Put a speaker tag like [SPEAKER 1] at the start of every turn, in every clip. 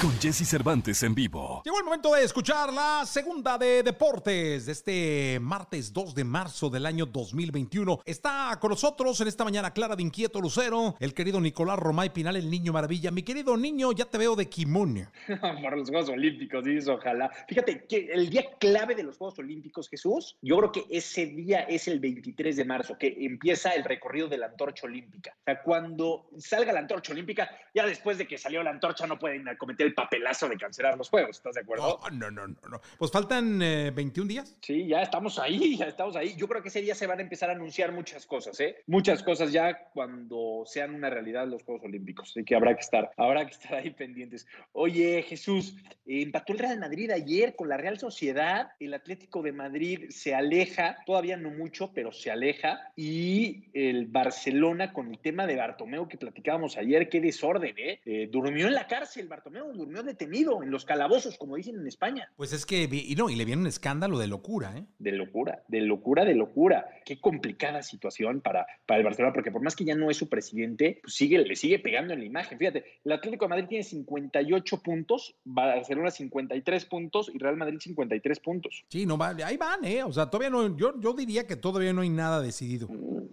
[SPEAKER 1] Con Jesse Cervantes en vivo.
[SPEAKER 2] Llegó el momento de escuchar la segunda de deportes de este martes 2 de marzo del año 2021. Está con nosotros en esta mañana clara de inquieto lucero el querido Nicolás Romay Pinal, el niño maravilla. Mi querido niño, ya te veo de kimono.
[SPEAKER 3] Para los Juegos Olímpicos, dices, ojalá. Fíjate que el día clave de los Juegos Olímpicos, Jesús, yo creo que ese día es el 23 de marzo, que empieza el recorrido de la antorcha olímpica. O sea, cuando salga la antorcha olímpica, ya después de que salió la antorcha no pueden cometer el papelazo de cancelar los Juegos, ¿estás de acuerdo?
[SPEAKER 2] No, no, no, no. Pues faltan 21 eh, días.
[SPEAKER 3] Sí, ya estamos ahí, ya estamos ahí. Yo creo que ese día se van a empezar a anunciar muchas cosas, ¿eh? Muchas cosas ya cuando sean una realidad los Juegos Olímpicos. Así que habrá que estar, habrá que estar ahí pendientes. Oye, Jesús, empató el Real Madrid ayer con la Real Sociedad. El Atlético de Madrid se aleja, todavía no mucho, pero se aleja. Y el Barcelona con el tema de Bartomeu que platicábamos ayer, qué desorden, ¿eh? eh durmió en la cárcel, Bartomeu durmió detenido en los calabozos, como dicen en España.
[SPEAKER 2] Pues es que, y no, y le viene un escándalo de locura, ¿eh?
[SPEAKER 3] De locura, de locura, de locura. Qué complicada situación para, para el Barcelona, porque por más que ya no es su presidente, pues sigue, le sigue pegando en la imagen. Fíjate, el Atlético de Madrid tiene 58 puntos, Barcelona 53 puntos y Real Madrid 53 puntos.
[SPEAKER 2] Sí, no, ahí van, ¿eh? O sea, todavía no, yo, yo diría que todavía no hay nada decidido.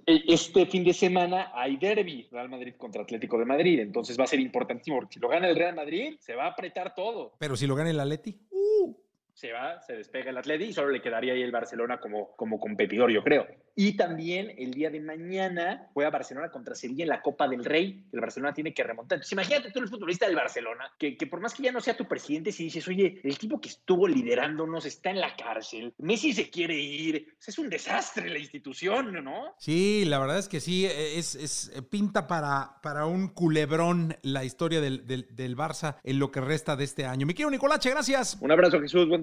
[SPEAKER 3] E, este fin de semana hay derby, Real Madrid contra Atlético de Madrid, entonces va a ser importantísimo, porque si lo gana el Real Madrid, se va a apretar todo.
[SPEAKER 2] Pero si lo gana el Atleti, uh.
[SPEAKER 3] Se va, se despega el Atleti y solo le quedaría ahí el Barcelona como, como competidor, yo creo. Y también el día de mañana juega Barcelona contra Sevilla en la Copa del Rey. El Barcelona tiene que remontar. Entonces, imagínate tú, el futbolista del Barcelona, que, que, por más que ya no sea tu presidente, si dices, oye, el tipo que estuvo liderándonos está en la cárcel, Messi se quiere ir, es un desastre la institución, ¿no?
[SPEAKER 2] Sí, la verdad es que sí, es, es pinta para, para un culebrón la historia del, del, del Barça en lo que resta de este año. Mi querido Nicolache, gracias.
[SPEAKER 3] Un abrazo, Jesús, buen